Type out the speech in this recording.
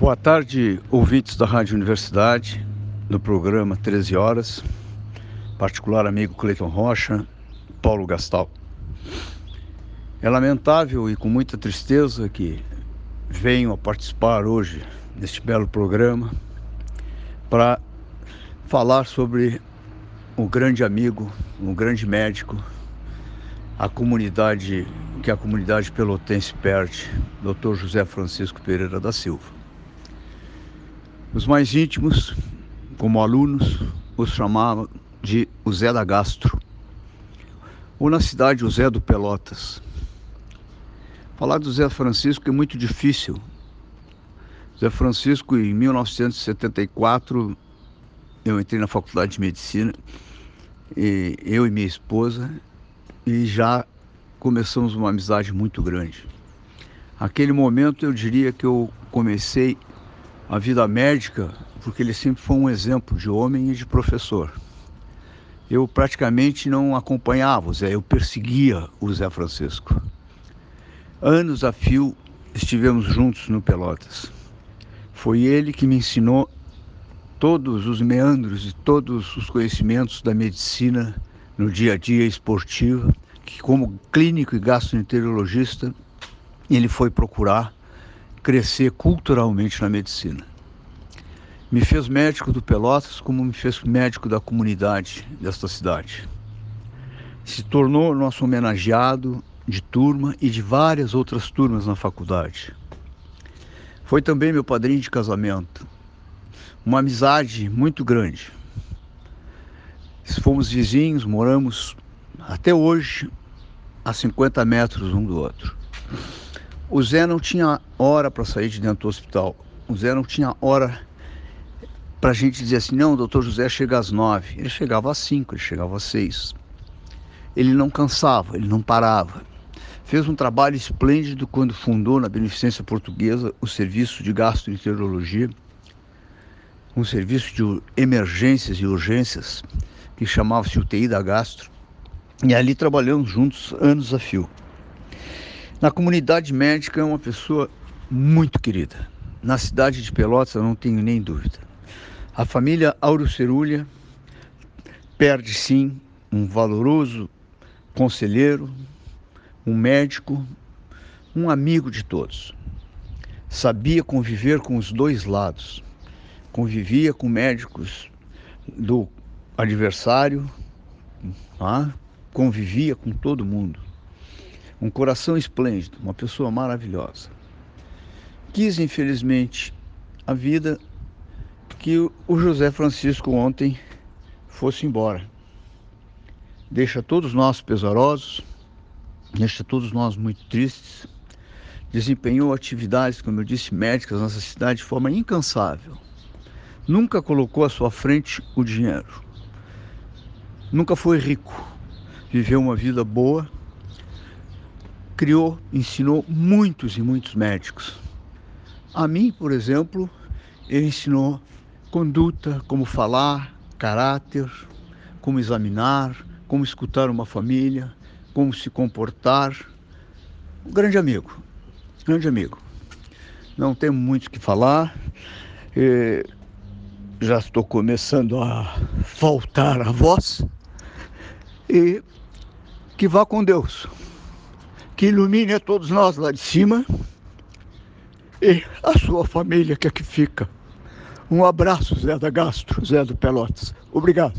Boa tarde, ouvintes da Rádio Universidade, do programa 13 Horas, particular amigo Cleiton Rocha, Paulo Gastal. É lamentável e com muita tristeza que venham a participar hoje neste belo programa para falar sobre o grande amigo, um grande médico, a comunidade que a comunidade pelotense perde, Dr. José Francisco Pereira da Silva. Os mais íntimos, como alunos, os chamavam de o Zé da Gastro, ou na cidade o Zé do Pelotas. Falar do Zé Francisco é muito difícil. Zé Francisco, em 1974, eu entrei na faculdade de medicina, e eu e minha esposa, e já começamos uma amizade muito grande. Aquele momento eu diria que eu comecei a vida médica, porque ele sempre foi um exemplo de homem e de professor. Eu praticamente não acompanhava o Zé, eu perseguia o Zé Francisco. Anos a fio estivemos juntos no Pelotas. Foi ele que me ensinou todos os meandros e todos os conhecimentos da medicina no dia a dia esportiva, que como clínico e gastroenterologista, ele foi procurar crescer culturalmente na medicina. Me fez médico do Pelotas, como me fez médico da comunidade desta cidade. Se tornou nosso homenageado de turma e de várias outras turmas na faculdade. Foi também meu padrinho de casamento. Uma amizade muito grande. Fomos vizinhos, moramos até hoje a 50 metros um do outro. O Zé não tinha hora para sair de dentro do hospital. O Zé não tinha hora para a gente dizer assim, não, o doutor José chega às nove. Ele chegava às cinco, ele chegava às seis. Ele não cansava, ele não parava. Fez um trabalho esplêndido quando fundou na Beneficência Portuguesa o serviço de gastroenterologia, um serviço de emergências e urgências que chamava-se UTI da Gastro. E ali trabalhamos juntos anos a fio. Na comunidade médica é uma pessoa muito querida. Na cidade de Pelotas eu não tenho nem dúvida. A família Auro Cerulha perde sim um valoroso conselheiro, um médico, um amigo de todos. Sabia conviver com os dois lados. Convivia com médicos do adversário, tá? convivia com todo mundo um coração esplêndido, uma pessoa maravilhosa. Quis, infelizmente, a vida que o José Francisco ontem fosse embora. Deixa todos nós pesarosos, deixa todos nós muito tristes. Desempenhou atividades, como eu disse, médicas nessa cidade de forma incansável. Nunca colocou à sua frente o dinheiro. Nunca foi rico. Viveu uma vida boa criou, ensinou muitos e muitos médicos. A mim, por exemplo, ele ensinou conduta, como falar, caráter, como examinar, como escutar uma família, como se comportar. Um grande amigo, grande amigo. Não temos muito o que falar. já estou começando a faltar a voz. E que vá com Deus que ilumine a todos nós lá de cima e a sua família que aqui fica. Um abraço, Zé da Gastro, Zé do Pelotas. Obrigado.